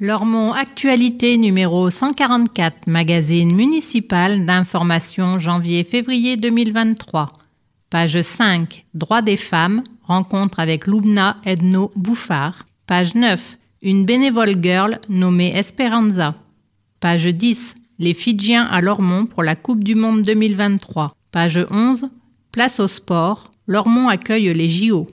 Lormont Actualité numéro 144, magazine municipal d'information janvier-février 2023. Page 5, Droits des femmes, rencontre avec Lubna Edno Bouffard. Page 9, une bénévole girl nommée Esperanza. Page 10, les Fidjiens à Lormont pour la Coupe du Monde 2023. Page 11, Place au sport, Lormont accueille les JO.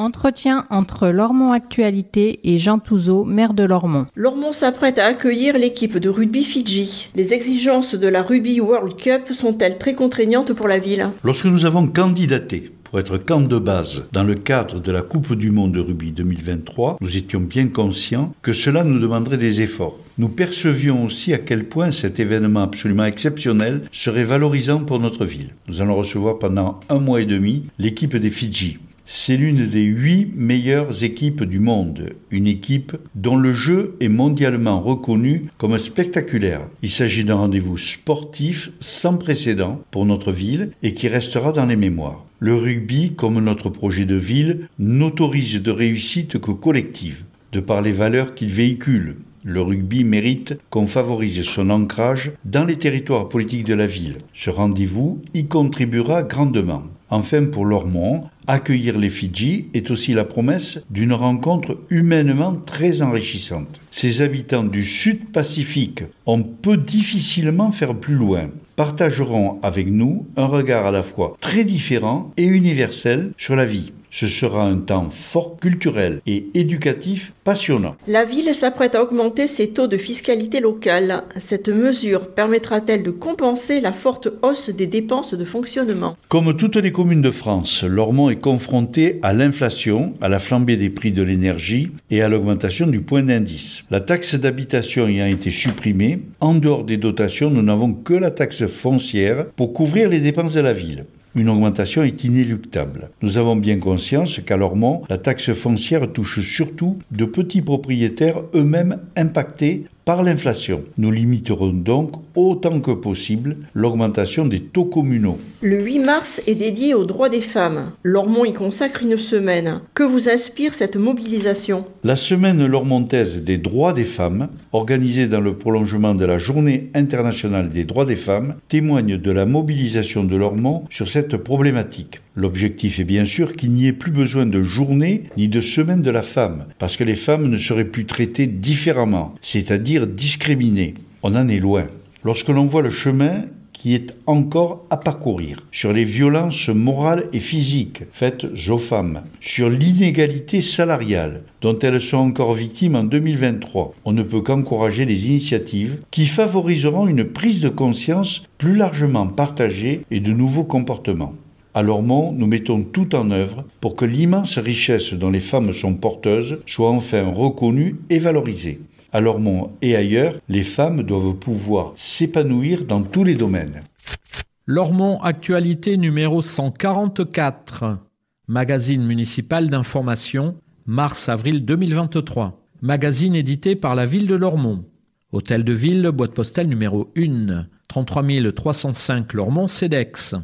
Entretien entre Lormont Actualité et Jean Touzeau, maire de Lormont. Lormont s'apprête à accueillir l'équipe de rugby Fidji. Les exigences de la Rugby World Cup sont-elles très contraignantes pour la ville? Lorsque nous avons candidaté pour être camp de base dans le cadre de la Coupe du Monde de rugby 2023, nous étions bien conscients que cela nous demanderait des efforts. Nous percevions aussi à quel point cet événement absolument exceptionnel serait valorisant pour notre ville. Nous allons recevoir pendant un mois et demi l'équipe des Fidji. C'est l'une des huit meilleures équipes du monde, une équipe dont le jeu est mondialement reconnu comme spectaculaire. Il s'agit d'un rendez-vous sportif sans précédent pour notre ville et qui restera dans les mémoires. Le rugby, comme notre projet de ville, n'autorise de réussite que collective, de par les valeurs qu'il véhicule, le rugby mérite qu'on favorise son ancrage dans les territoires politiques de la ville. Ce rendez-vous y contribuera grandement. Enfin, pour Lormont, accueillir les Fidji est aussi la promesse d'une rencontre humainement très enrichissante. Ces habitants du Sud Pacifique, on peut difficilement faire plus loin, partageront avec nous un regard à la fois très différent et universel sur la vie. Ce sera un temps fort culturel et éducatif passionnant. La ville s'apprête à augmenter ses taux de fiscalité locale. Cette mesure permettra-t-elle de compenser la forte hausse des dépenses de fonctionnement? Comme toutes les communes de France, Lormont est confronté à l'inflation, à la flambée des prix de l'énergie et à l'augmentation du point d'indice. La taxe d'habitation ayant été supprimée, en dehors des dotations, nous n'avons que la taxe foncière pour couvrir les dépenses de la ville une augmentation est inéluctable. Nous avons bien conscience qu'à Lormont, la taxe foncière touche surtout de petits propriétaires eux-mêmes impactés par l'inflation. Nous limiterons donc autant que possible l'augmentation des taux communaux. Le 8 mars est dédié aux droits des femmes. Lormont y consacre une semaine. Que vous inspire cette mobilisation? La semaine lormontaise des droits des femmes, organisée dans le prolongement de la Journée internationale des droits des femmes, témoigne de la mobilisation de Lormont sur cette problématique. L'objectif est bien sûr qu'il n'y ait plus besoin de journée ni de semaine de la femme, parce que les femmes ne seraient plus traitées différemment, c'est-à-dire discriminées. On en est loin. Lorsque l'on voit le chemin qui est encore à parcourir, sur les violences morales et physiques faites aux femmes, sur l'inégalité salariale dont elles sont encore victimes en 2023. On ne peut qu'encourager les initiatives qui favoriseront une prise de conscience plus largement partagée et de nouveaux comportements. À Lormont, nous mettons tout en œuvre pour que l'immense richesse dont les femmes sont porteuses soit enfin reconnue et valorisée. À Lormont et ailleurs, les femmes doivent pouvoir s'épanouir dans tous les domaines. Lormont Actualité numéro 144, magazine municipal d'information, mars-avril 2023. Magazine édité par la ville de Lormont. Hôtel de ville, boîte postale numéro 1, 33 305 Lormont, CEDEX.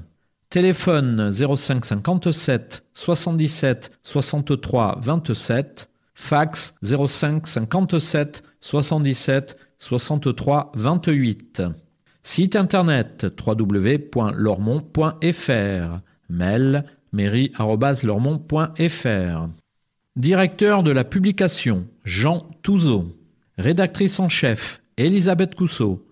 Téléphone 05 57 77 63 27. Fax 05 57 77 63 28. Site internet www.lormont.fr. Mail mairie.lormont.fr. Directeur de la publication Jean Touzeau. Rédactrice en chef Elisabeth Cousseau.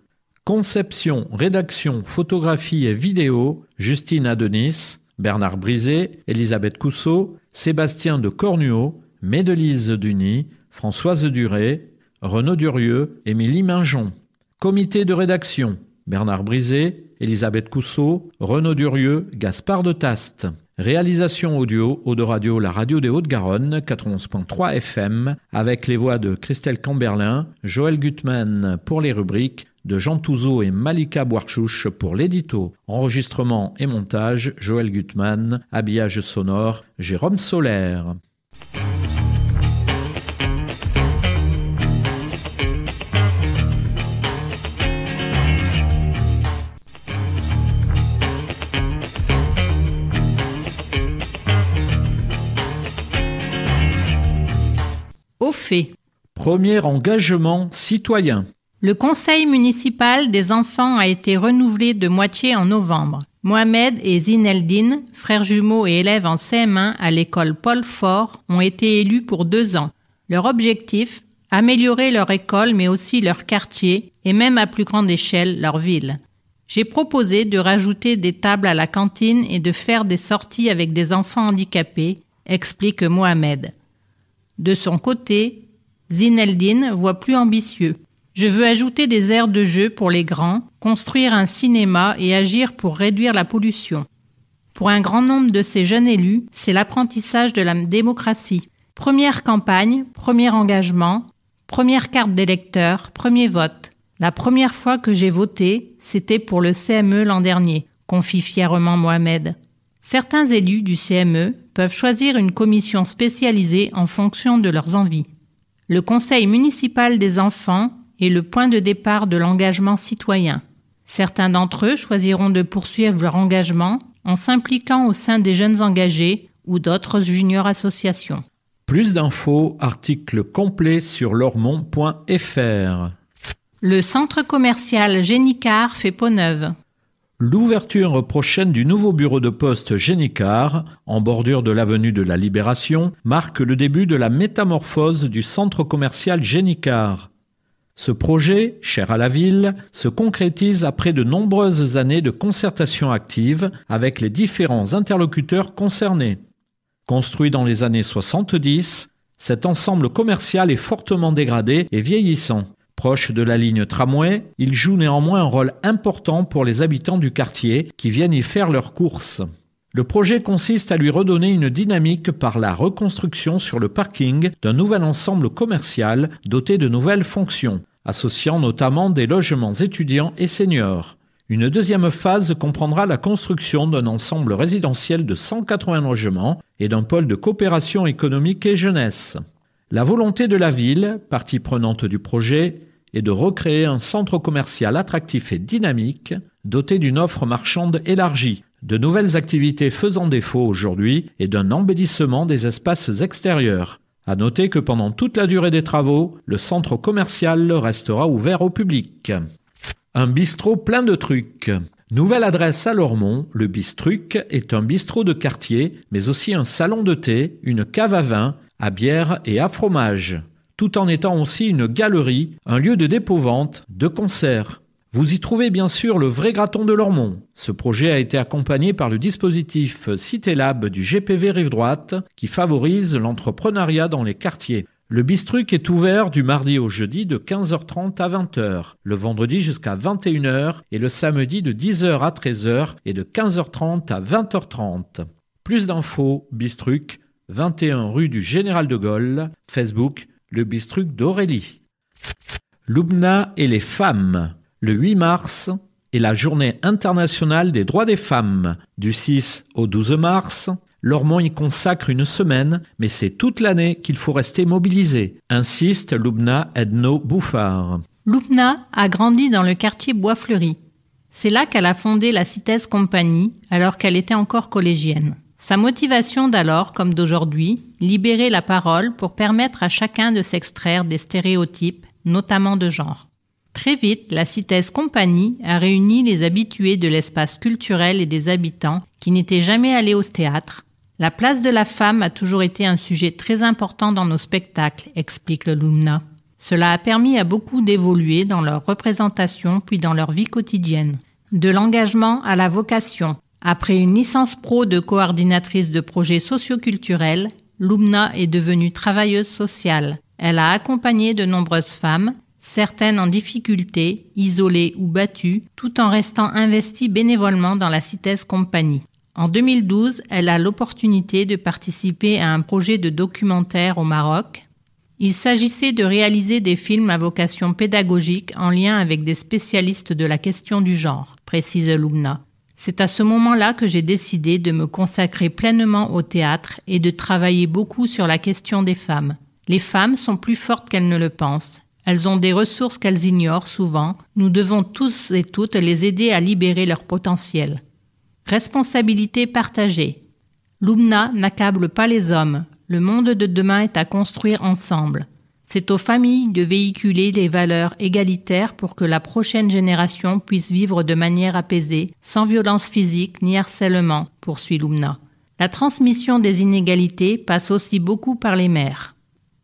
Conception, rédaction, photographie et vidéo Justine Adenis. Bernard Brisé, Elisabeth Cousseau, Sébastien de Cornuau, Médelise Duny, Françoise Duré, Renaud Durieux, Émilie Minjon. Comité de rédaction Bernard Brisé, Elisabeth Cousseau, Renaud Durieux, Gaspard de Taste. Réalisation audio, Eau de Radio, la radio des Hauts-de-Garonne, 91.3 FM, avec les voix de Christelle Camberlin, Joël Gutmann pour les rubriques, de Jean Touzeau et Malika Boarchouche pour l'édito. Enregistrement et montage, Joël Gutmann. Habillage sonore, Jérôme Solaire. Fait. Premier engagement citoyen. Le conseil municipal des enfants a été renouvelé de moitié en novembre. Mohamed et Zineldine, frères jumeaux et élèves en CM1 à l'école Paul Fort, ont été élus pour deux ans. Leur objectif Améliorer leur école mais aussi leur quartier et même à plus grande échelle leur ville. J'ai proposé de rajouter des tables à la cantine et de faire des sorties avec des enfants handicapés, explique Mohamed. De son côté, Zineldine voit plus ambitieux. Je veux ajouter des aires de jeu pour les grands, construire un cinéma et agir pour réduire la pollution. Pour un grand nombre de ces jeunes élus, c'est l'apprentissage de la démocratie. Première campagne, premier engagement, première carte d'électeur, premier vote. La première fois que j'ai voté, c'était pour le CME l'an dernier, confie fièrement Mohamed. Certains élus du CME peuvent choisir une commission spécialisée en fonction de leurs envies. Le Conseil municipal des enfants est le point de départ de l'engagement citoyen. Certains d'entre eux choisiront de poursuivre leur engagement en s'impliquant au sein des jeunes engagés ou d'autres junior associations. Plus d'infos, article complet sur lormont.fr. Le centre commercial Génicard fait peau neuve. L'ouverture prochaine du nouveau bureau de poste Génicard, en bordure de l'avenue de la Libération, marque le début de la métamorphose du centre commercial Génicard. Ce projet, cher à la ville, se concrétise après de nombreuses années de concertation active avec les différents interlocuteurs concernés. Construit dans les années 70, cet ensemble commercial est fortement dégradé et vieillissant. Proche de la ligne tramway, il joue néanmoins un rôle important pour les habitants du quartier qui viennent y faire leurs courses. Le projet consiste à lui redonner une dynamique par la reconstruction sur le parking d'un nouvel ensemble commercial doté de nouvelles fonctions, associant notamment des logements étudiants et seniors. Une deuxième phase comprendra la construction d'un ensemble résidentiel de 180 logements et d'un pôle de coopération économique et jeunesse. La volonté de la ville, partie prenante du projet, est de recréer un centre commercial attractif et dynamique, doté d'une offre marchande élargie, de nouvelles activités faisant défaut aujourd'hui et d'un embellissement des espaces extérieurs. À noter que pendant toute la durée des travaux, le centre commercial restera ouvert au public. Un bistrot plein de trucs. Nouvelle adresse à Lormont, le Bistruc est un bistrot de quartier, mais aussi un salon de thé, une cave à vin, à bière et à fromage, tout en étant aussi une galerie, un lieu de dépôt-vente, de concerts. Vous y trouvez bien sûr le vrai graton de Lormont. Ce projet a été accompagné par le dispositif Cité Lab du GPV Rive Droite qui favorise l'entrepreneuriat dans les quartiers. Le bistruc est ouvert du mardi au jeudi de 15h30 à 20h, le vendredi jusqu'à 21h et le samedi de 10h à 13h et de 15h30 à 20h30. Plus d'infos, bistruc 21 rue du Général de Gaulle, Facebook, le bistruc d'Aurélie. Loubna et les femmes. Le 8 mars est la journée internationale des droits des femmes. Du 6 au 12 mars, Lormont y consacre une semaine, mais c'est toute l'année qu'il faut rester mobilisé, insiste Loubna Edno Bouffard. Loubna a grandi dans le quartier Bois-Fleuri. C'est là qu'elle a fondé la Citesse Compagnie alors qu'elle était encore collégienne. Sa motivation d'alors comme d'aujourd'hui, libérer la parole pour permettre à chacun de s'extraire des stéréotypes, notamment de genre. Très vite, la Citesse Compagnie a réuni les habitués de l'espace culturel et des habitants qui n'étaient jamais allés au théâtre. La place de la femme a toujours été un sujet très important dans nos spectacles, explique le Lumna. Cela a permis à beaucoup d'évoluer dans leur représentation puis dans leur vie quotidienne. De l'engagement à la vocation, après une licence pro de coordinatrice de projets socioculturels, Lumna est devenue travailleuse sociale. Elle a accompagné de nombreuses femmes, certaines en difficulté, isolées ou battues, tout en restant investie bénévolement dans la CITES Compagnie. En 2012, elle a l'opportunité de participer à un projet de documentaire au Maroc. Il s'agissait de réaliser des films à vocation pédagogique en lien avec des spécialistes de la question du genre, précise Lumna. C'est à ce moment-là que j'ai décidé de me consacrer pleinement au théâtre et de travailler beaucoup sur la question des femmes. Les femmes sont plus fortes qu'elles ne le pensent. Elles ont des ressources qu'elles ignorent souvent. Nous devons tous et toutes les aider à libérer leur potentiel. Responsabilité partagée. Lumna n'accable pas les hommes. Le monde de demain est à construire ensemble. C'est aux familles de véhiculer les valeurs égalitaires pour que la prochaine génération puisse vivre de manière apaisée, sans violence physique ni harcèlement, poursuit Lumna. La transmission des inégalités passe aussi beaucoup par les mères.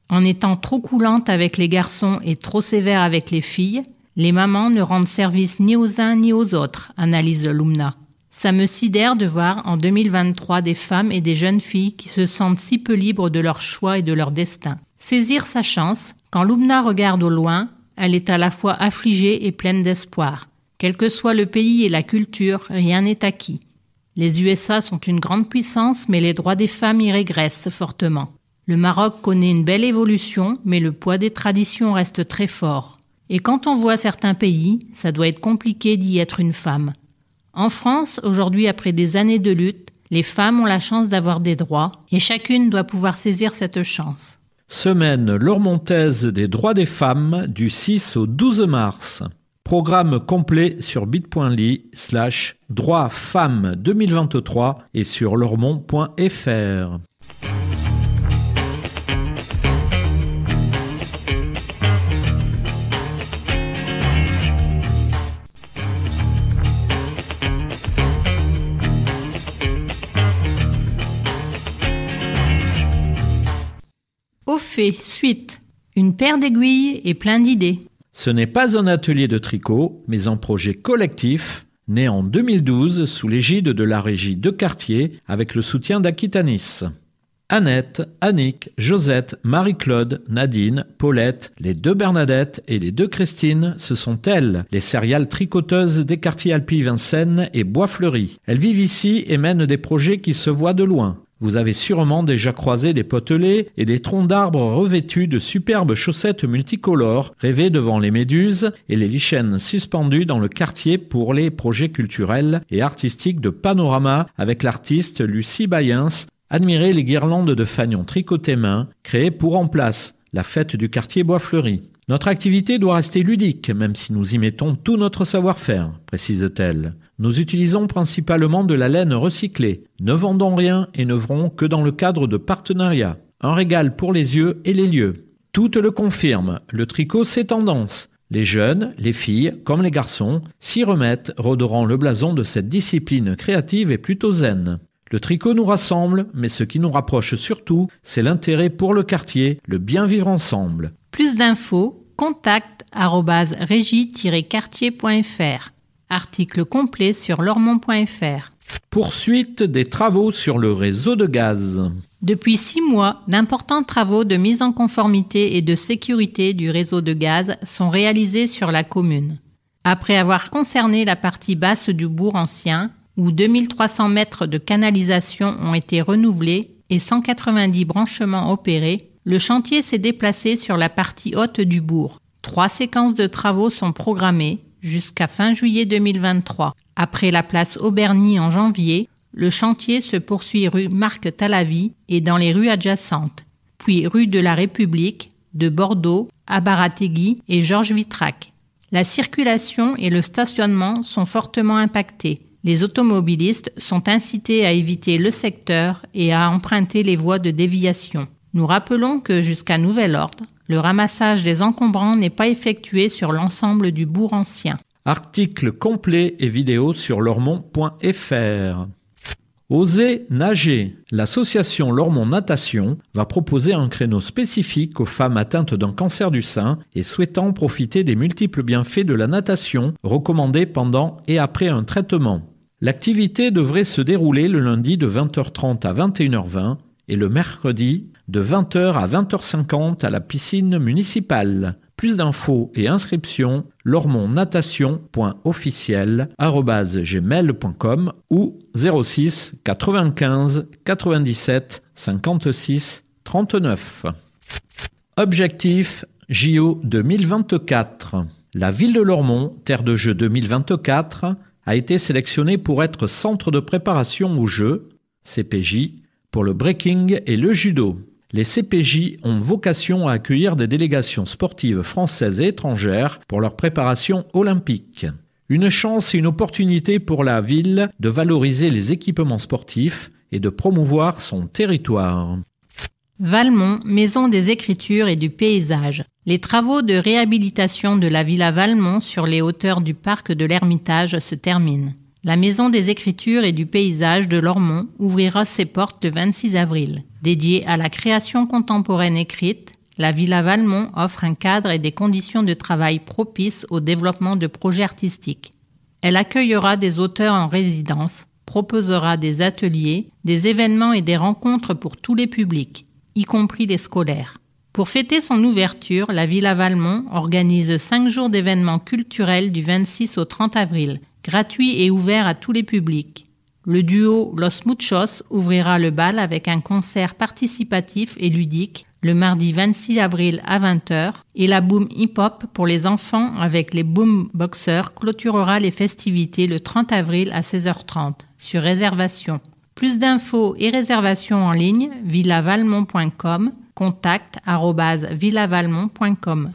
En étant trop coulantes avec les garçons et trop sévères avec les filles, les mamans ne rendent service ni aux uns ni aux autres, analyse Lumna. Ça me sidère de voir en 2023 des femmes et des jeunes filles qui se sentent si peu libres de leur choix et de leur destin. Saisir sa chance, quand Lumna regarde au loin, elle est à la fois affligée et pleine d'espoir. Quel que soit le pays et la culture, rien n'est acquis. Les USA sont une grande puissance, mais les droits des femmes y régressent fortement. Le Maroc connaît une belle évolution, mais le poids des traditions reste très fort. Et quand on voit certains pays, ça doit être compliqué d'y être une femme. En France, aujourd'hui, après des années de lutte, les femmes ont la chance d'avoir des droits, et chacune doit pouvoir saisir cette chance. Semaine lormontaise des droits des femmes du 6 au 12 mars. Programme complet sur bit.ly slash droits femmes 2023 et sur lormont.fr. suite. Une paire d'aiguilles et plein d'idées. Ce n'est pas un atelier de tricot, mais un projet collectif né en 2012 sous l'égide de la régie de quartier avec le soutien d'Aquitanis. Annette, Annick, Josette, Marie-Claude, Nadine, Paulette, les deux Bernadette et les deux Christine, ce sont elles, les céréales tricoteuses des quartiers Alpi Vincennes et Bois-Fleury. Elles vivent ici et mènent des projets qui se voient de loin. Vous avez sûrement déjà croisé des potelets et des troncs d'arbres revêtus de superbes chaussettes multicolores rêvées devant les méduses et les lichens suspendues dans le quartier pour les projets culturels et artistiques de panorama avec l'artiste Lucie Bayens. Admirez les guirlandes de fanions tricotés main créées pour en place la fête du quartier Bois-Fleuri. Notre activité doit rester ludique, même si nous y mettons tout notre savoir-faire, précise-t-elle. Nous utilisons principalement de la laine recyclée, ne vendons rien et n'œuvrons que dans le cadre de partenariats. Un régal pour les yeux et les lieux. Toutes le confirment, le tricot c'est tendance. Les jeunes, les filles, comme les garçons, s'y remettent, redorant le blason de cette discipline créative et plutôt zen. Le tricot nous rassemble, mais ce qui nous rapproche surtout, c'est l'intérêt pour le quartier, le bien vivre ensemble. Plus d'infos, contact régie-quartier.fr. Article complet sur lormont.fr. Poursuite des travaux sur le réseau de gaz. Depuis six mois, d'importants travaux de mise en conformité et de sécurité du réseau de gaz sont réalisés sur la commune. Après avoir concerné la partie basse du bourg ancien, où 2300 mètres de canalisation ont été renouvelés et 190 branchements opérés, le chantier s'est déplacé sur la partie haute du bourg. Trois séquences de travaux sont programmées jusqu'à fin juillet 2023. Après la place Auberny en janvier, le chantier se poursuit rue Marc Talavi et dans les rues adjacentes, puis rue de la République, de Bordeaux à Barategui et Georges Vitrac. La circulation et le stationnement sont fortement impactés. Les automobilistes sont incités à éviter le secteur et à emprunter les voies de déviation. Nous rappelons que jusqu'à nouvel ordre, le ramassage des encombrants n'est pas effectué sur l'ensemble du bourg ancien. Article complet et vidéo sur lormont.fr. Oser nager. L'association Lormont Natation va proposer un créneau spécifique aux femmes atteintes d'un cancer du sein et souhaitant profiter des multiples bienfaits de la natation recommandés pendant et après un traitement. L'activité devrait se dérouler le lundi de 20h30 à 21h20 et le mercredi de 20h à 20h50 à la piscine municipale. Plus d'infos et inscriptions lormonnatation.officiel@gmail.com ou 06 95 97 56 39. Objectif JO 2024. La ville de Lormont, terre de jeux 2024, a été sélectionnée pour être centre de préparation aux Jeux, CPJ, pour le breaking et le judo. Les CPJ ont vocation à accueillir des délégations sportives françaises et étrangères pour leur préparation olympique. Une chance et une opportunité pour la ville de valoriser les équipements sportifs et de promouvoir son territoire. Valmont, maison des écritures et du paysage. Les travaux de réhabilitation de la villa Valmont sur les hauteurs du parc de l'Ermitage se terminent. La maison des écritures et du paysage de Lormont ouvrira ses portes le 26 avril. Dédiée à la création contemporaine écrite, la Villa Valmont offre un cadre et des conditions de travail propices au développement de projets artistiques. Elle accueillera des auteurs en résidence, proposera des ateliers, des événements et des rencontres pour tous les publics y compris les scolaires. Pour fêter son ouverture, la Villa Valmont organise cinq jours d'événements culturels du 26 au 30 avril, gratuits et ouverts à tous les publics. Le duo Los Muchos ouvrira le bal avec un concert participatif et ludique le mardi 26 avril à 20h et la Boom Hip Hop pour les enfants avec les Boom Boxers clôturera les festivités le 30 avril à 16h30 sur réservation. Plus d'infos et réservations en ligne, villavalmont.com, contact villavalmont.com.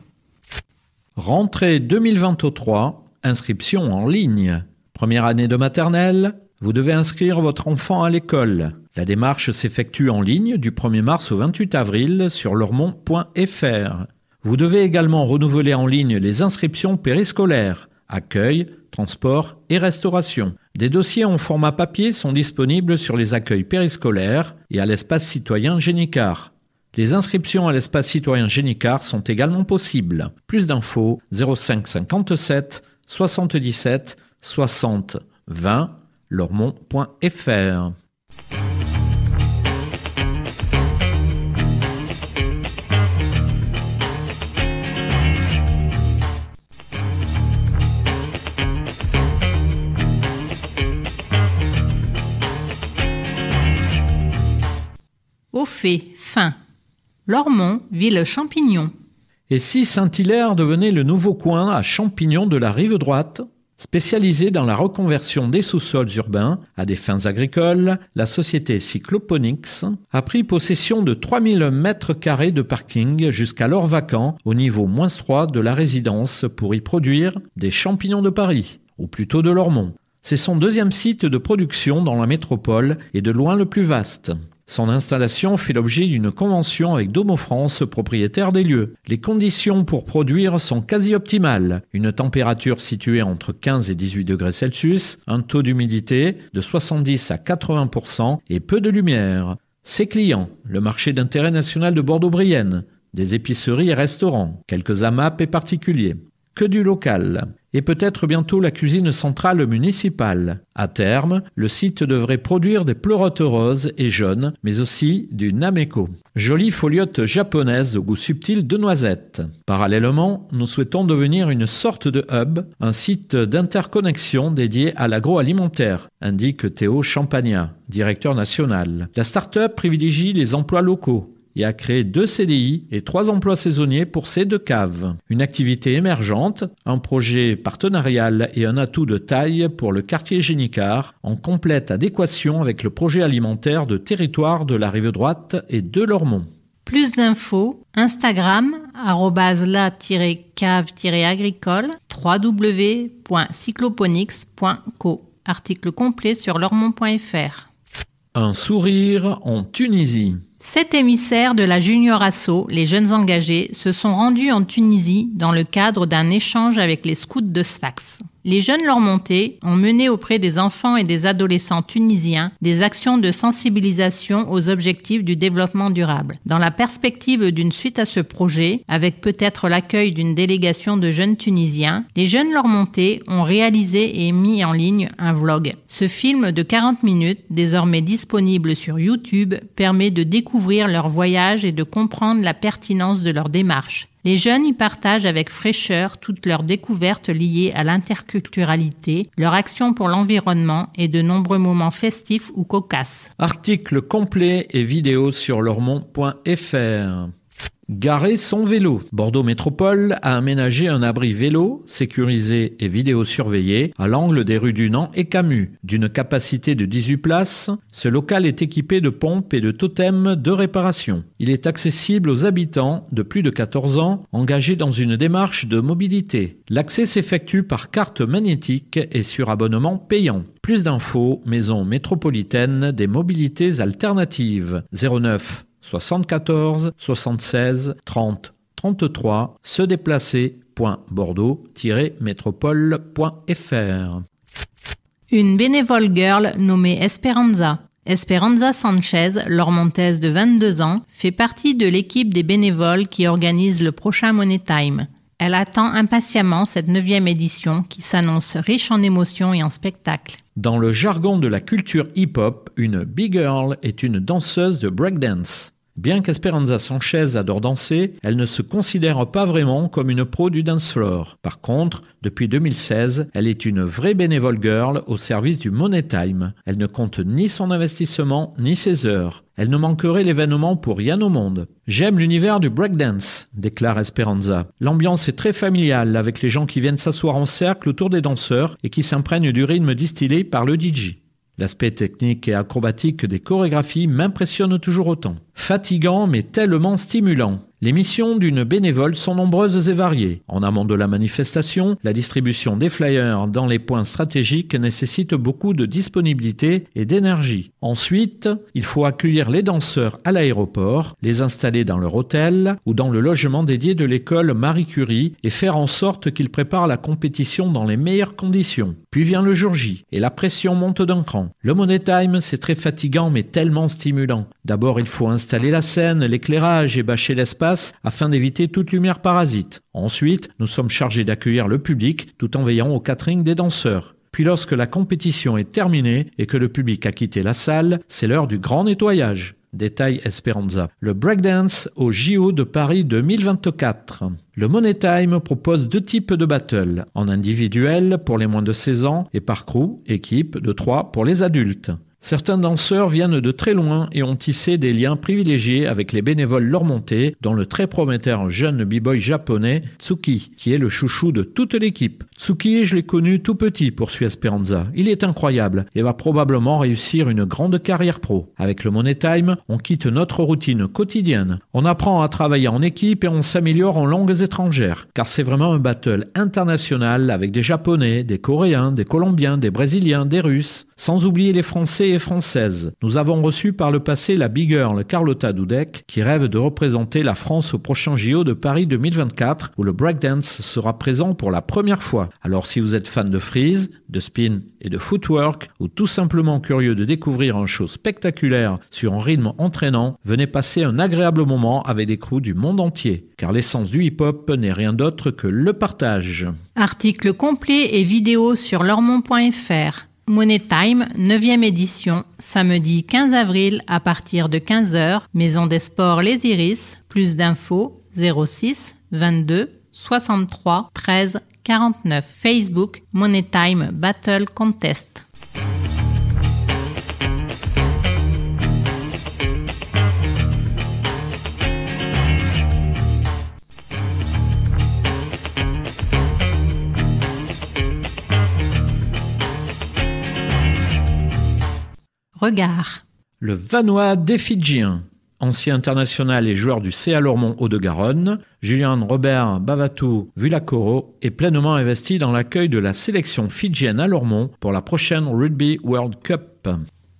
Rentrée 2023, inscription en ligne. Première année de maternelle, vous devez inscrire votre enfant à l'école. La démarche s'effectue en ligne du 1er mars au 28 avril sur lormont.fr. Vous devez également renouveler en ligne les inscriptions périscolaires, accueil, transport et restauration. Des dossiers en format papier sont disponibles sur les accueils périscolaires et à l'espace citoyen Génicard. Les inscriptions à l'espace citoyen Génicard sont également possibles. Plus d'infos 05 57 77 60 20 lormont.fr. Au fait, fin. Lormont, ville champignon. Et si Saint-Hilaire devenait le nouveau coin à champignons de la rive droite Spécialisée dans la reconversion des sous-sols urbains à des fins agricoles, la société Cycloponix a pris possession de 3000 mètres carrés de parking jusqu'alors vacants au niveau moins 3 de la résidence pour y produire des champignons de Paris, ou plutôt de Lormont. C'est son deuxième site de production dans la métropole et de loin le plus vaste. Son installation fait l'objet d'une convention avec Domo France, propriétaire des lieux. Les conditions pour produire sont quasi optimales. Une température située entre 15 et 18 degrés Celsius, un taux d'humidité de 70 à 80% et peu de lumière. Ses clients, le marché d'intérêt national de Bordeaux-Brienne, des épiceries et restaurants, quelques AMAP et particuliers. Que du local et peut-être bientôt la cuisine centrale municipale. À terme, le site devrait produire des pleurotes roses et jaunes, mais aussi du Nameko. Jolie foliote japonaise au goût subtil de noisette. Parallèlement, nous souhaitons devenir une sorte de hub, un site d'interconnexion dédié à l'agroalimentaire, indique Théo Champagnat, directeur national. La start-up privilégie les emplois locaux, et a créé deux CDI et trois emplois saisonniers pour ces deux caves. Une activité émergente, un projet partenarial et un atout de taille pour le quartier Génicard, en complète adéquation avec le projet alimentaire de territoire de la rive droite et de Lormont. Plus d'infos, Instagram, la-cave-agricole, www.cycloponix.co. Article complet sur lormont.fr. Un sourire en Tunisie. Sept émissaires de la Junior Asso, les jeunes engagés, se sont rendus en Tunisie dans le cadre d'un échange avec les scouts de Sfax. Les jeunes Lormontais ont mené auprès des enfants et des adolescents tunisiens des actions de sensibilisation aux objectifs du développement durable. Dans la perspective d'une suite à ce projet, avec peut-être l'accueil d'une délégation de jeunes tunisiens, les jeunes Lormontais ont réalisé et mis en ligne un vlog. Ce film de 40 minutes, désormais disponible sur YouTube, permet de découvrir leur voyage et de comprendre la pertinence de leur démarche. Les jeunes y partagent avec fraîcheur toutes leurs découvertes liées à l'interculturalité, leur action pour l'environnement et de nombreux moments festifs ou cocasses. Article complet et vidéo sur lormont.fr. Garer son vélo. Bordeaux Métropole a aménagé un abri vélo, sécurisé et vidéosurveillé, à l'angle des rues du Nant et Camus. D'une capacité de 18 places, ce local est équipé de pompes et de totems de réparation. Il est accessible aux habitants de plus de 14 ans engagés dans une démarche de mobilité. L'accès s'effectue par carte magnétique et sur abonnement payant. Plus d'infos, maison métropolitaine des mobilités alternatives 09 74 76 30 33 se déplacer.bordeaux-métropole.fr. Une bénévole girl nommée Esperanza. Esperanza Sanchez, lormontaise de 22 ans, fait partie de l'équipe des bénévoles qui organise le prochain Money Time. Elle attend impatiemment cette neuvième édition qui s'annonce riche en émotions et en spectacles. Dans le jargon de la culture hip-hop, une big girl est une danseuse de breakdance. Bien qu'Esperanza Sanchez adore danser, elle ne se considère pas vraiment comme une pro du dance floor. Par contre, depuis 2016, elle est une vraie bénévole girl au service du Money Time. Elle ne compte ni son investissement ni ses heures. Elle ne manquerait l'événement pour rien au monde. J'aime l'univers du breakdance, déclare Esperanza. L'ambiance est très familiale avec les gens qui viennent s'asseoir en cercle autour des danseurs et qui s'imprègnent du rythme distillé par le DJ. L'aspect technique et acrobatique des chorégraphies m'impressionne toujours autant. Fatigant mais tellement stimulant. Les missions d'une bénévole sont nombreuses et variées. En amont de la manifestation, la distribution des flyers dans les points stratégiques nécessite beaucoup de disponibilité et d'énergie. Ensuite, il faut accueillir les danseurs à l'aéroport, les installer dans leur hôtel ou dans le logement dédié de l'école Marie Curie et faire en sorte qu'ils préparent la compétition dans les meilleures conditions. Puis vient le jour J et la pression monte d'un cran. Le Money Time, c'est très fatigant mais tellement stimulant. D'abord, il faut installer la scène, l'éclairage et bâcher l'espace afin d'éviter toute lumière parasite. Ensuite, nous sommes chargés d'accueillir le public tout en veillant au catering des danseurs. Puis lorsque la compétition est terminée et que le public a quitté la salle, c'est l'heure du grand nettoyage. Détail Esperanza. Le breakdance au JO de Paris 2024. Le Money Time propose deux types de battles, en individuel pour les moins de 16 ans et par crew, équipe de 3 pour les adultes. Certains danseurs viennent de très loin et ont tissé des liens privilégiés avec les bénévoles lormontais, dont le très prometteur jeune b-boy japonais Tsuki, qui est le chouchou de toute l'équipe. Tsuki, je l'ai connu tout petit, poursuit Esperanza. Il est incroyable et va probablement réussir une grande carrière pro. Avec le Money Time, on quitte notre routine quotidienne. On apprend à travailler en équipe et on s'améliore en langues étrangères, car c'est vraiment un battle international avec des Japonais, des Coréens, des Colombiens, des Brésiliens, des Russes, sans oublier les Français et Françaises. Nous avons reçu par le passé la big girl Carlotta Dudek, qui rêve de représenter la France au prochain JO de Paris 2024, où le breakdance sera présent pour la première fois. Alors si vous êtes fan de freeze, de spin et de footwork, ou tout simplement curieux de découvrir un show spectaculaire sur un rythme entraînant, venez passer un agréable moment avec des crews du monde entier, car l'essence du hip-hop n'est rien d'autre que le partage. Article complet et vidéo sur lormont.fr. Money Time, 9e édition, samedi 15 avril à partir de 15h, Maison des Sports Les Iris, plus d'infos 06 22 63 13 49. Facebook Money Time Battle Contest. Regard. Le Vanois des Fidjiens. Ancien international et joueur du CA Lormont Haut-de-Garonne, Julien Robert Bavatou Vulacoro est pleinement investi dans l'accueil de la sélection fidjienne à Lormont pour la prochaine Rugby World Cup.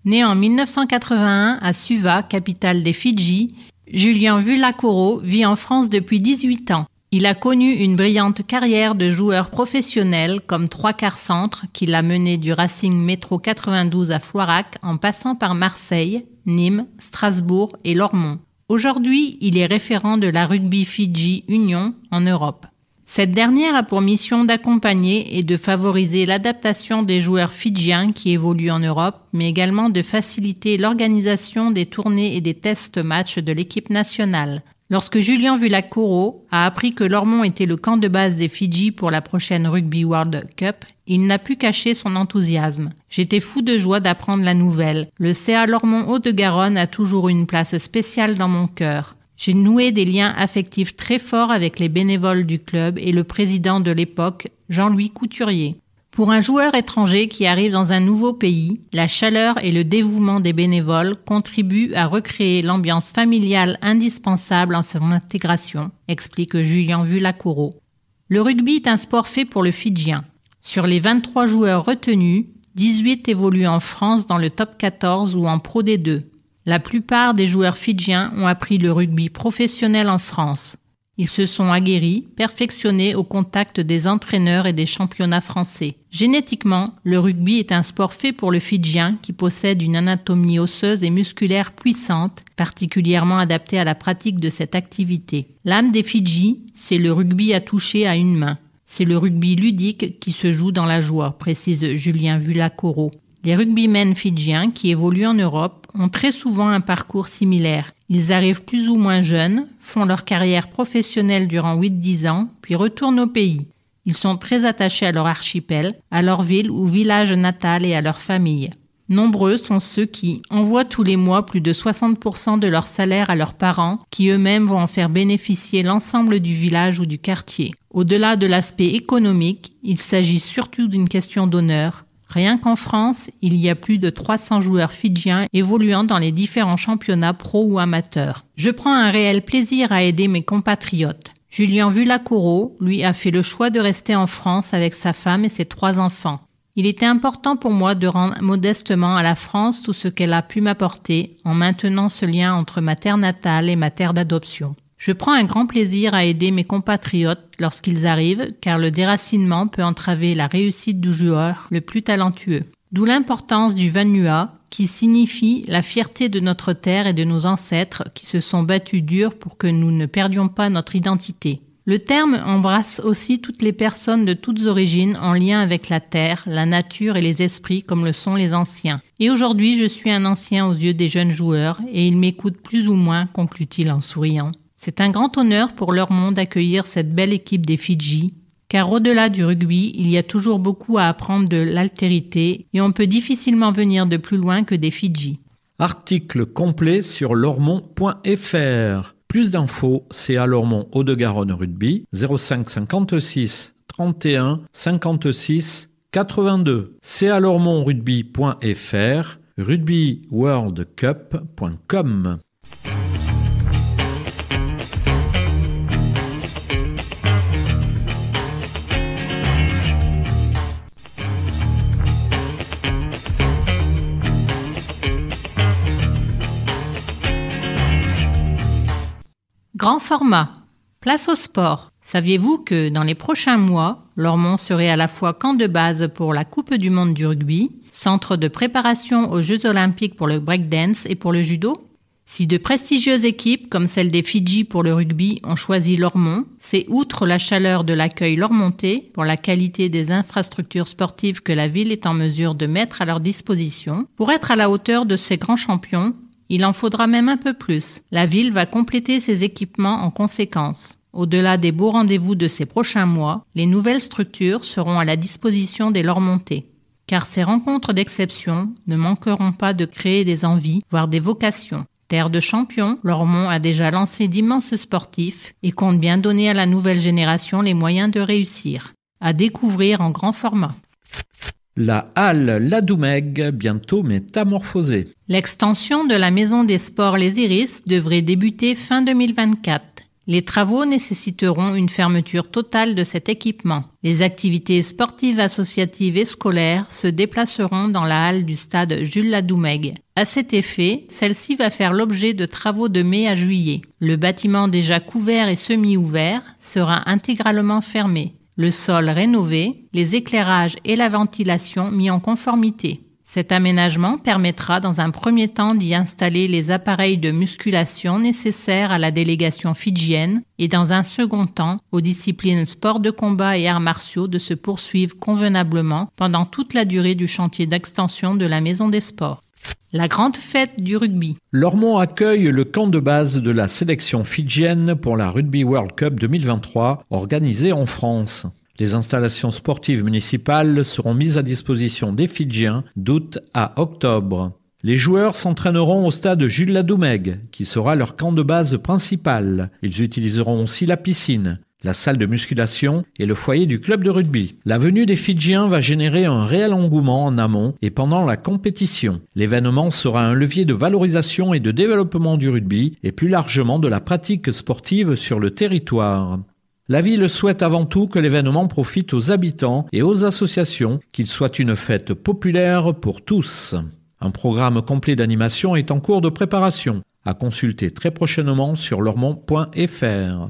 Né en 1981 à Suva, capitale des Fidji, Julien Vulacoro vit en France depuis 18 ans. Il a connu une brillante carrière de joueur professionnel comme trois quarts centre qu'il a mené du Racing Métro 92 à Floirac en passant par Marseille, Nîmes, Strasbourg et Lormont. Aujourd'hui, il est référent de la Rugby Fidji Union en Europe. Cette dernière a pour mission d'accompagner et de favoriser l'adaptation des joueurs fidjiens qui évoluent en Europe, mais également de faciliter l'organisation des tournées et des tests matchs de l'équipe nationale. Lorsque Julien Vulacoro a appris que Lormont était le camp de base des Fidji pour la prochaine Rugby World Cup, il n'a pu cacher son enthousiasme. J'étais fou de joie d'apprendre la nouvelle. Le CA Lormont Haut-de-Garonne a toujours une place spéciale dans mon cœur. J'ai noué des liens affectifs très forts avec les bénévoles du club et le président de l'époque, Jean-Louis Couturier. Pour un joueur étranger qui arrive dans un nouveau pays, la chaleur et le dévouement des bénévoles contribuent à recréer l'ambiance familiale indispensable en son intégration, explique Julien Vulacouro. Le rugby est un sport fait pour le Fidjien. Sur les 23 joueurs retenus, 18 évoluent en France dans le top 14 ou en Pro D2. La plupart des joueurs fidjiens ont appris le rugby professionnel en France. Ils se sont aguerris, perfectionnés au contact des entraîneurs et des championnats français. Génétiquement, le rugby est un sport fait pour le Fidjien qui possède une anatomie osseuse et musculaire puissante, particulièrement adaptée à la pratique de cette activité. L'âme des Fidji, c'est le rugby à toucher à une main. C'est le rugby ludique qui se joue dans la joie, précise Julien Vulacoro. Les rugbymen fidjiens qui évoluent en Europe ont très souvent un parcours similaire. Ils arrivent plus ou moins jeunes, font leur carrière professionnelle durant 8-10 ans, puis retournent au pays. Ils sont très attachés à leur archipel, à leur ville ou village natal et à leur famille. Nombreux sont ceux qui envoient tous les mois plus de 60% de leur salaire à leurs parents, qui eux-mêmes vont en faire bénéficier l'ensemble du village ou du quartier. Au-delà de l'aspect économique, il s'agit surtout d'une question d'honneur, Rien qu'en France, il y a plus de 300 joueurs fidjiens évoluant dans les différents championnats pro ou amateurs. Je prends un réel plaisir à aider mes compatriotes. Julien Vulacouro, lui, a fait le choix de rester en France avec sa femme et ses trois enfants. Il était important pour moi de rendre modestement à la France tout ce qu'elle a pu m'apporter en maintenant ce lien entre ma terre natale et ma terre d'adoption. Je prends un grand plaisir à aider mes compatriotes lorsqu'ils arrivent, car le déracinement peut entraver la réussite du joueur le plus talentueux. D'où l'importance du Vanua, qui signifie la fierté de notre terre et de nos ancêtres qui se sont battus dur pour que nous ne perdions pas notre identité. Le terme embrasse aussi toutes les personnes de toutes origines en lien avec la terre, la nature et les esprits comme le sont les anciens. Et aujourd'hui, je suis un ancien aux yeux des jeunes joueurs et ils m'écoutent plus ou moins, conclut-il en souriant. C'est un grand honneur pour leur monde d'accueillir cette belle équipe des Fidji, car au-delà du rugby, il y a toujours beaucoup à apprendre de l'altérité et on peut difficilement venir de plus loin que des Fidji. Article complet sur lormont.fr. Plus d'infos, c'est à Lormont Haut-de-Garonne Rugby 05 56 31 56 82. C'est à lormontrugby.fr, rugbyworldcup.com. Grand format. Place au sport. Saviez-vous que dans les prochains mois, Lormont serait à la fois camp de base pour la Coupe du monde du rugby, centre de préparation aux Jeux olympiques pour le breakdance et pour le judo? Si de prestigieuses équipes comme celle des Fidji pour le rugby ont choisi Lormont, c'est outre la chaleur de l'accueil lormontais pour la qualité des infrastructures sportives que la ville est en mesure de mettre à leur disposition, pour être à la hauteur de ces grands champions il en faudra même un peu plus. La ville va compléter ses équipements en conséquence. Au-delà des beaux rendez-vous de ces prochains mois, les nouvelles structures seront à la disposition des Lormontais. Car ces rencontres d'exception ne manqueront pas de créer des envies, voire des vocations. Terre de champions, Lormont a déjà lancé d'immenses sportifs et compte bien donner à la nouvelle génération les moyens de réussir. À découvrir en grand format. La halle Ladoumeg, bientôt métamorphosée. L'extension de la maison des sports Les Iris devrait débuter fin 2024. Les travaux nécessiteront une fermeture totale de cet équipement. Les activités sportives associatives et scolaires se déplaceront dans la halle du stade Jules Ladoumeg. À cet effet, celle-ci va faire l'objet de travaux de mai à juillet. Le bâtiment déjà couvert et semi-ouvert sera intégralement fermé le sol rénové, les éclairages et la ventilation mis en conformité. Cet aménagement permettra dans un premier temps d'y installer les appareils de musculation nécessaires à la délégation fidjienne et dans un second temps aux disciplines sport de combat et arts martiaux de se poursuivre convenablement pendant toute la durée du chantier d'extension de la maison des sports. La grande fête du rugby. Lormont accueille le camp de base de la sélection fidjienne pour la Rugby World Cup 2023 organisée en France. Les installations sportives municipales seront mises à disposition des Fidjiens d'août à octobre. Les joueurs s'entraîneront au stade Jules Ladoumeg, qui sera leur camp de base principal. Ils utiliseront aussi la piscine la salle de musculation et le foyer du club de rugby. La venue des Fidjiens va générer un réel engouement en amont et pendant la compétition. L'événement sera un levier de valorisation et de développement du rugby et plus largement de la pratique sportive sur le territoire. La ville souhaite avant tout que l'événement profite aux habitants et aux associations, qu'il soit une fête populaire pour tous. Un programme complet d'animation est en cours de préparation, à consulter très prochainement sur lormont.fr.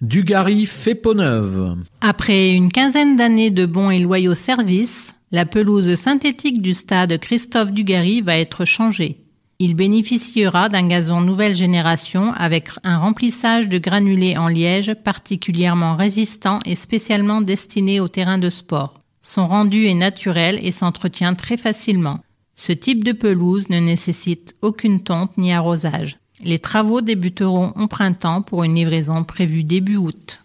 Dugarry fait peau neuve. Après une quinzaine d'années de bons et loyaux services, la pelouse synthétique du stade Christophe Dugarry va être changée. Il bénéficiera d'un gazon nouvelle génération avec un remplissage de granulés en liège particulièrement résistant et spécialement destiné au terrain de sport. Son rendu est naturel et s'entretient très facilement. Ce type de pelouse ne nécessite aucune tonte ni arrosage. Les travaux débuteront au printemps pour une livraison prévue début août.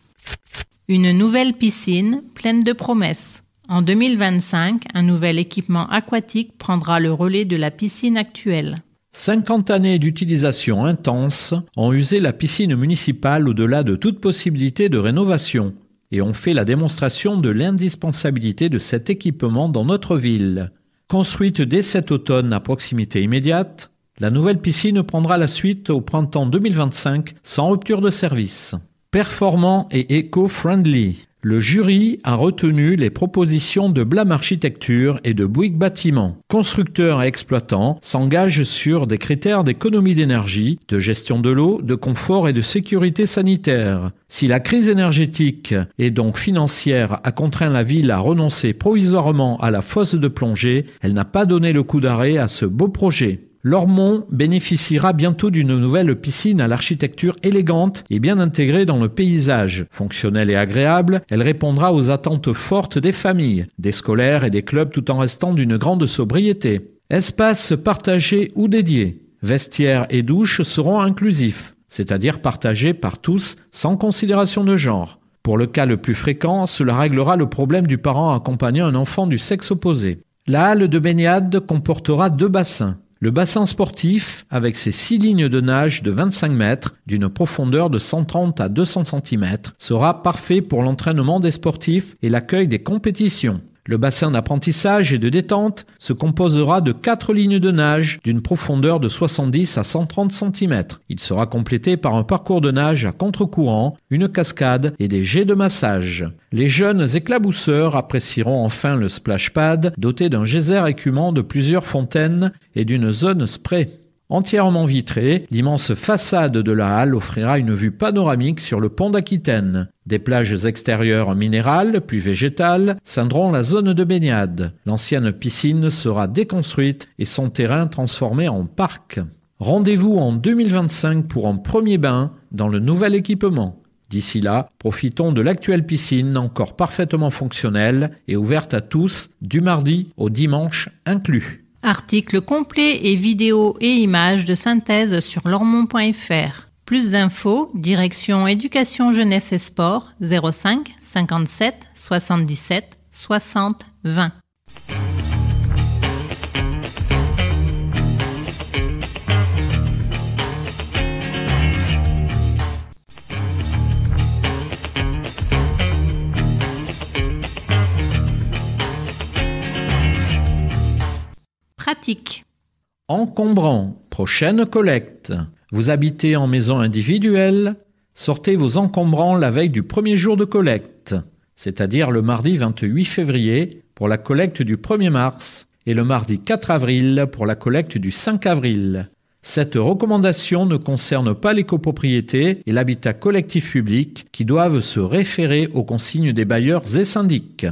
Une nouvelle piscine pleine de promesses. En 2025, un nouvel équipement aquatique prendra le relais de la piscine actuelle. 50 années d'utilisation intense ont usé la piscine municipale au-delà de toute possibilité de rénovation et ont fait la démonstration de l'indispensabilité de cet équipement dans notre ville. Construite dès cet automne à proximité immédiate, la nouvelle piscine prendra la suite au printemps 2025 sans rupture de service. Performant et éco-friendly, le jury a retenu les propositions de Blâme Architecture et de Bouygues Bâtiments. Constructeurs et exploitants s'engagent sur des critères d'économie d'énergie, de gestion de l'eau, de confort et de sécurité sanitaire. Si la crise énergétique et donc financière a contraint la ville à renoncer provisoirement à la fosse de plongée, elle n'a pas donné le coup d'arrêt à ce beau projet. Lormont bénéficiera bientôt d'une nouvelle piscine à l'architecture élégante et bien intégrée dans le paysage. Fonctionnelle et agréable, elle répondra aux attentes fortes des familles, des scolaires et des clubs tout en restant d'une grande sobriété. Espace partagé ou dédié. Vestiaires et douches seront inclusifs, c'est-à-dire partagés par tous sans considération de genre. Pour le cas le plus fréquent, cela réglera le problème du parent accompagnant un enfant du sexe opposé. La halle de baignade comportera deux bassins. Le bassin sportif, avec ses six lignes de nage de 25 mètres, d'une profondeur de 130 à 200 cm, sera parfait pour l'entraînement des sportifs et l'accueil des compétitions. Le bassin d'apprentissage et de détente se composera de quatre lignes de nage d'une profondeur de 70 à 130 cm. Il sera complété par un parcours de nage à contre-courant, une cascade et des jets de massage. Les jeunes éclabousseurs apprécieront enfin le splash pad doté d'un geyser écumant de plusieurs fontaines et d'une zone spray. Entièrement vitrée, l'immense façade de la halle offrira une vue panoramique sur le pont d'Aquitaine. Des plages extérieures minérales, puis végétales, cindront la zone de baignade. L'ancienne piscine sera déconstruite et son terrain transformé en parc. Rendez-vous en 2025 pour un premier bain dans le nouvel équipement. D'ici là, profitons de l'actuelle piscine encore parfaitement fonctionnelle et ouverte à tous du mardi au dimanche inclus. Articles complets et vidéos et images de synthèse sur lormont.fr. Plus d'infos, direction éducation jeunesse et sport 05 57 77 60 20. Encombrant. Prochaine collecte. Vous habitez en maison individuelle Sortez vos encombrants la veille du premier jour de collecte, c'est-à-dire le mardi 28 février pour la collecte du 1er mars et le mardi 4 avril pour la collecte du 5 avril. Cette recommandation ne concerne pas les copropriétés et l'habitat collectif public qui doivent se référer aux consignes des bailleurs et syndics.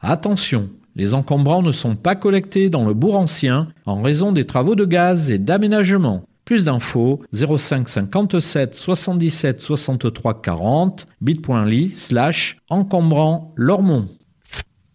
Attention, les encombrants ne sont pas collectés dans le bourg ancien en raison des travaux de gaz et d'aménagement. Plus d'infos 05 57 77 63 40 bit.ly slash encombrant Lormont.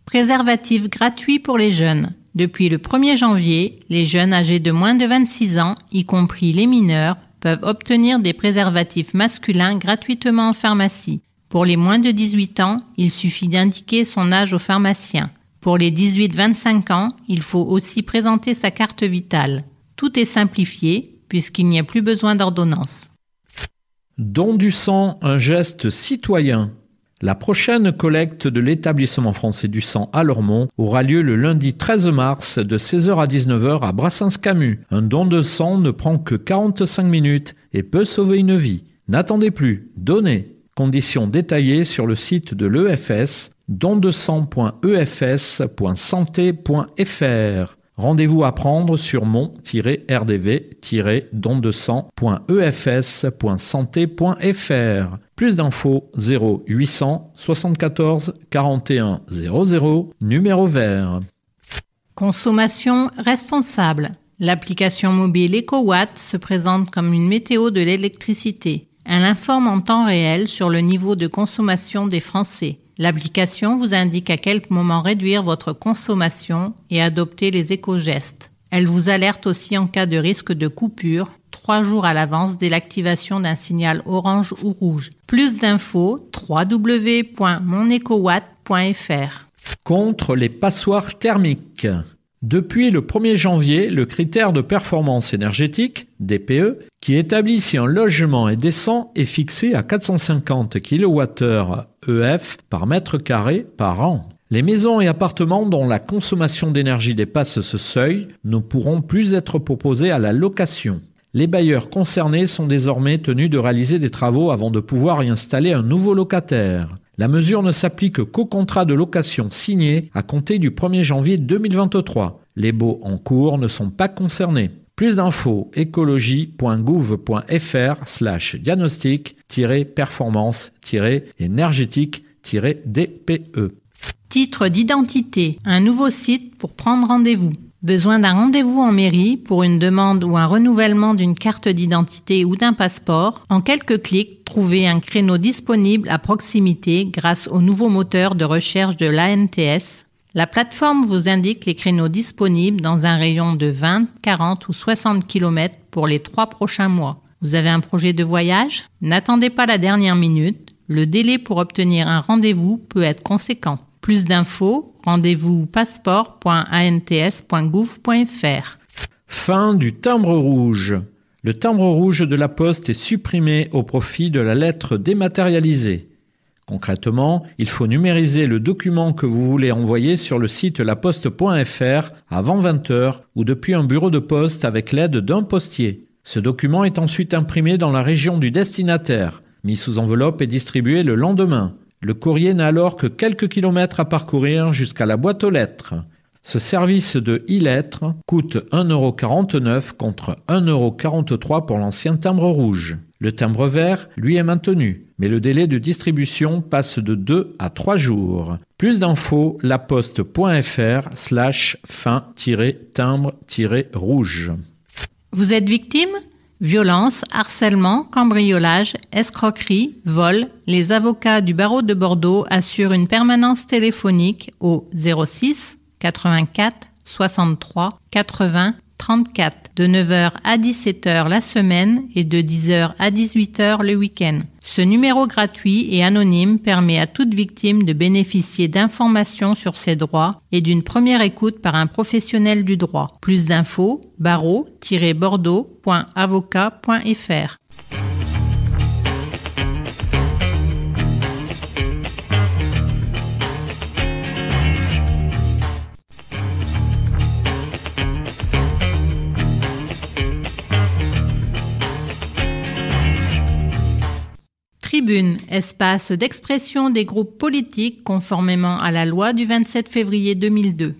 Préservatif gratuit pour les jeunes. Depuis le 1er janvier, les jeunes âgés de moins de 26 ans, y compris les mineurs, peuvent obtenir des préservatifs masculins gratuitement en pharmacie. Pour les moins de 18 ans, il suffit d'indiquer son âge au pharmacien. Pour les 18-25 ans, il faut aussi présenter sa carte vitale. Tout est simplifié puisqu'il n'y a plus besoin d'ordonnance. Don du sang, un geste citoyen. La prochaine collecte de l'établissement français du sang à Lormont aura lieu le lundi 13 mars de 16h à 19h à Brassens-Camus. Un don de sang ne prend que 45 minutes et peut sauver une vie. N'attendez plus, donnez. Conditions détaillées sur le site de l'EFS dondesang.efs.santé.fr. Rendez-vous à prendre sur mon-rdv-don de sang.efs.santé.fr. Plus d'infos 0 800 74 41 00 numéro vert. Consommation responsable. L'application mobile EcoWatt se présente comme une météo de l'électricité. Elle informe en temps réel sur le niveau de consommation des Français. L'application vous indique à quel moment réduire votre consommation et adopter les éco-gestes. Elle vous alerte aussi en cas de risque de coupure, trois jours à l'avance dès l'activation d'un signal orange ou rouge. Plus d'infos, www.monecowatt.fr. Contre les passoires thermiques. Depuis le 1er janvier, le critère de performance énergétique, DPE, qui établit si un logement est décent, est fixé à 450 kWh EF par mètre carré par an. Les maisons et appartements dont la consommation d'énergie dépasse ce seuil ne pourront plus être proposés à la location. Les bailleurs concernés sont désormais tenus de réaliser des travaux avant de pouvoir y installer un nouveau locataire. La mesure ne s'applique qu'aux contrats de location signés à compter du 1er janvier 2023. Les baux en cours ne sont pas concernés. Plus d'infos écologie.gouv.fr slash diagnostic-performance-énergétique-DPE. Titre d'identité, un nouveau site pour prendre rendez-vous. Besoin d'un rendez-vous en mairie pour une demande ou un renouvellement d'une carte d'identité ou d'un passeport En quelques clics, trouvez un créneau disponible à proximité grâce au nouveau moteur de recherche de l'ANTS. La plateforme vous indique les créneaux disponibles dans un rayon de 20, 40 ou 60 km pour les trois prochains mois. Vous avez un projet de voyage? N'attendez pas la dernière minute. Le délai pour obtenir un rendez-vous peut être conséquent. Plus d'infos, rendez-vous passeport.ants.gouv.fr. Fin du timbre rouge. Le timbre rouge de la poste est supprimé au profit de la lettre dématérialisée. Concrètement, il faut numériser le document que vous voulez envoyer sur le site laposte.fr avant 20 h ou depuis un bureau de poste avec l'aide d'un postier. Ce document est ensuite imprimé dans la région du destinataire, mis sous enveloppe et distribué le lendemain. Le courrier n'a alors que quelques kilomètres à parcourir jusqu'à la boîte aux lettres. Ce service de e-lettres coûte 1,49€ contre 1,43€ pour l'ancien timbre rouge. Le timbre vert, lui, est maintenu, mais le délai de distribution passe de 2 à 3 jours. Plus d'infos, laposte.fr slash fin-timbre-rouge. Vous êtes victime? Violence, harcèlement, cambriolage, escroquerie, vol, les avocats du barreau de Bordeaux assurent une permanence téléphonique au 06 84 63 80 34 de 9h à 17h la semaine et de 10h à 18h le week-end. Ce numéro gratuit et anonyme permet à toute victime de bénéficier d'informations sur ses droits et d'une première écoute par un professionnel du droit. Plus d'infos, barreau-bordeaux.avocat.fr. Tribune, espace d'expression des groupes politiques conformément à la loi du 27 février 2002.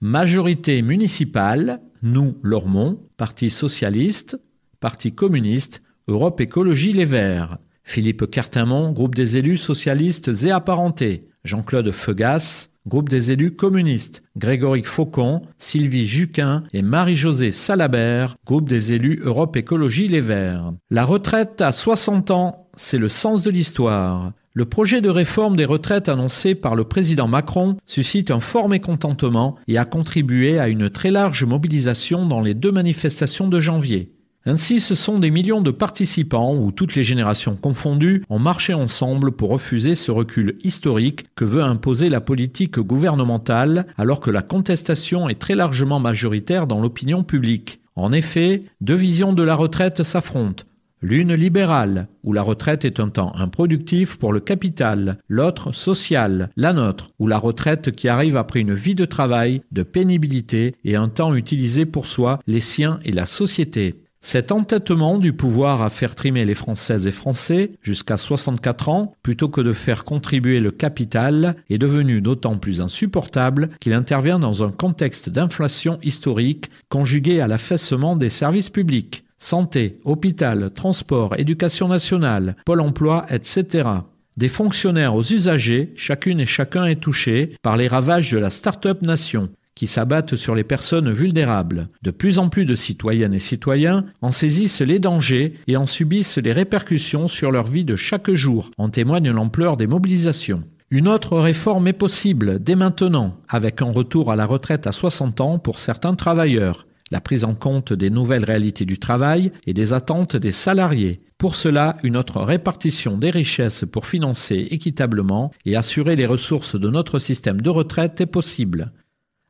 Majorité municipale, nous, Lormont, Parti socialiste, Parti communiste, Europe Écologie Les Verts. Philippe Cartimont, groupe des élus socialistes et apparentés. Jean-Claude Feugas, groupe des élus communistes. Grégory Faucon, Sylvie Juquin et Marie-Josée Salabert, groupe des élus Europe Écologie Les Verts. La retraite à 60 ans c'est le sens de l'histoire. Le projet de réforme des retraites annoncé par le président Macron suscite un fort mécontentement et a contribué à une très large mobilisation dans les deux manifestations de janvier. Ainsi, ce sont des millions de participants, ou toutes les générations confondues, ont marché ensemble pour refuser ce recul historique que veut imposer la politique gouvernementale alors que la contestation est très largement majoritaire dans l'opinion publique. En effet, deux visions de la retraite s'affrontent. L'une libérale, où la retraite est un temps improductif pour le capital, l'autre sociale, la nôtre, où la retraite qui arrive après une vie de travail, de pénibilité et un temps utilisé pour soi, les siens et la société. Cet entêtement du pouvoir à faire trimer les Françaises et Français jusqu'à 64 ans, plutôt que de faire contribuer le capital, est devenu d'autant plus insupportable qu'il intervient dans un contexte d'inflation historique conjugué à l'affaissement des services publics. Santé, hôpital, transport, éducation nationale, pôle emploi, etc. Des fonctionnaires aux usagers, chacune et chacun est touché par les ravages de la start-up nation qui s'abattent sur les personnes vulnérables. De plus en plus de citoyennes et citoyens en saisissent les dangers et en subissent les répercussions sur leur vie de chaque jour, en témoigne l'ampleur des mobilisations. Une autre réforme est possible dès maintenant, avec un retour à la retraite à 60 ans pour certains travailleurs, la prise en compte des nouvelles réalités du travail et des attentes des salariés. Pour cela, une autre répartition des richesses pour financer équitablement et assurer les ressources de notre système de retraite est possible.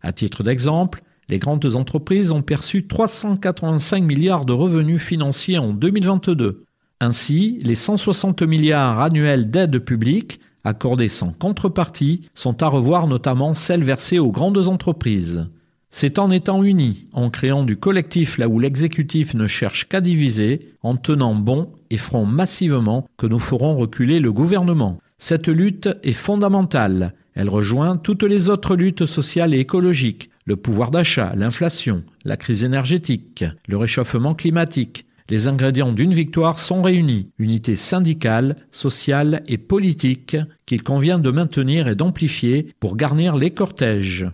À titre d'exemple, les grandes entreprises ont perçu 385 milliards de revenus financiers en 2022. Ainsi, les 160 milliards annuels d'aides publiques accordées sans contrepartie sont à revoir notamment celles versées aux grandes entreprises. C'est en étant unis, en créant du collectif là où l'exécutif ne cherche qu'à diviser, en tenant bon et front massivement que nous ferons reculer le gouvernement. Cette lutte est fondamentale elle rejoint toutes les autres luttes sociales et écologiques, le pouvoir d'achat, l'inflation, la crise énergétique, le réchauffement climatique. Les ingrédients d'une victoire sont réunis, unité syndicale, sociale et politique qu'il convient de maintenir et d'amplifier pour garnir les cortèges.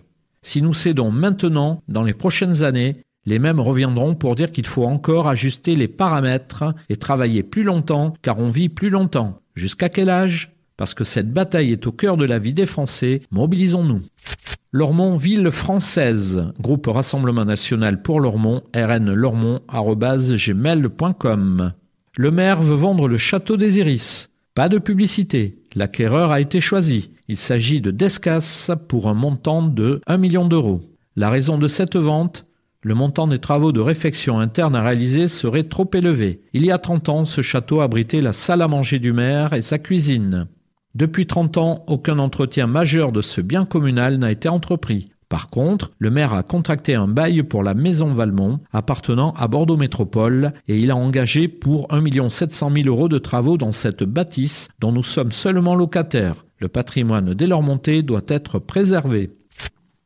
Si nous cédons maintenant, dans les prochaines années, les mêmes reviendront pour dire qu'il faut encore ajuster les paramètres et travailler plus longtemps car on vit plus longtemps. Jusqu'à quel âge? Parce que cette bataille est au cœur de la vie des Français, mobilisons-nous. Lormont Ville Française, groupe Rassemblement National pour Lormont, rnlormont.gmail.com. Le maire veut vendre le château des Iris. Pas de publicité. L'acquéreur a été choisi. Il s'agit de Descas pour un montant de 1 million d'euros. La raison de cette vente le montant des travaux de réfection interne à réaliser serait trop élevé. Il y a 30 ans, ce château abritait la salle à manger du maire et sa cuisine. Depuis 30 ans, aucun entretien majeur de ce bien communal n'a été entrepris. Par contre, le maire a contracté un bail pour la maison Valmont, appartenant à Bordeaux Métropole, et il a engagé pour 1 700 000 euros de travaux dans cette bâtisse dont nous sommes seulement locataires. Le patrimoine dès leur doit être préservé.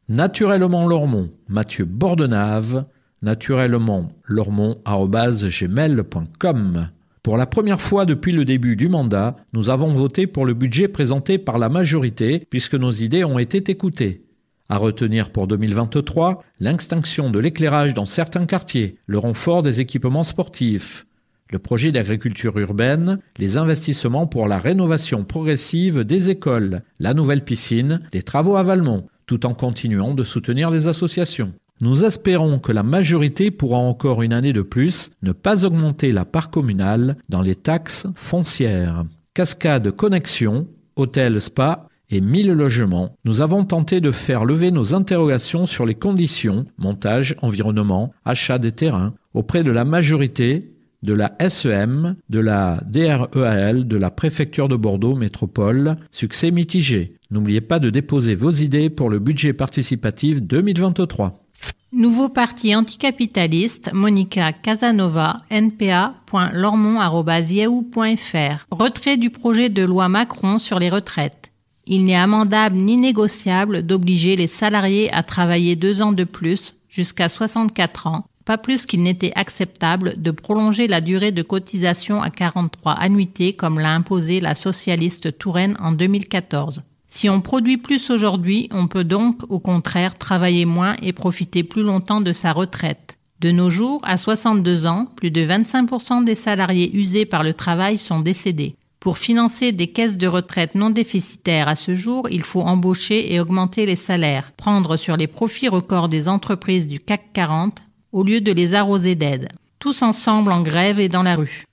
Naturellement Lormont, Mathieu Bordenave, naturellement lormont.gmail.com. Pour la première fois depuis le début du mandat, nous avons voté pour le budget présenté par la majorité puisque nos idées ont été écoutées. À retenir pour 2023, l'extinction de l'éclairage dans certains quartiers, le renfort des équipements sportifs, le projet d'agriculture urbaine, les investissements pour la rénovation progressive des écoles, la nouvelle piscine, les travaux à Valmont, tout en continuant de soutenir les associations. Nous espérons que la majorité pourra encore une année de plus ne pas augmenter la part communale dans les taxes foncières. Cascade Connexion, hôtel spa et 1000 logements, nous avons tenté de faire lever nos interrogations sur les conditions, montage, environnement, achat des terrains, auprès de la majorité, de la SEM, de la DREAL, de la préfecture de Bordeaux Métropole, succès mitigé. N'oubliez pas de déposer vos idées pour le budget participatif 2023. Nouveau parti anticapitaliste, Monica Casanova, npa.lormont.fr. Retrait du projet de loi Macron sur les retraites. Il n'est amendable ni négociable d'obliger les salariés à travailler deux ans de plus, jusqu'à 64 ans, pas plus qu'il n'était acceptable de prolonger la durée de cotisation à 43 annuités comme l'a imposé la socialiste Touraine en 2014. Si on produit plus aujourd'hui, on peut donc au contraire travailler moins et profiter plus longtemps de sa retraite. De nos jours, à 62 ans, plus de 25% des salariés usés par le travail sont décédés. Pour financer des caisses de retraite non déficitaires à ce jour, il faut embaucher et augmenter les salaires, prendre sur les profits records des entreprises du CAC 40 au lieu de les arroser d'aide. Tous ensemble en grève et dans la rue.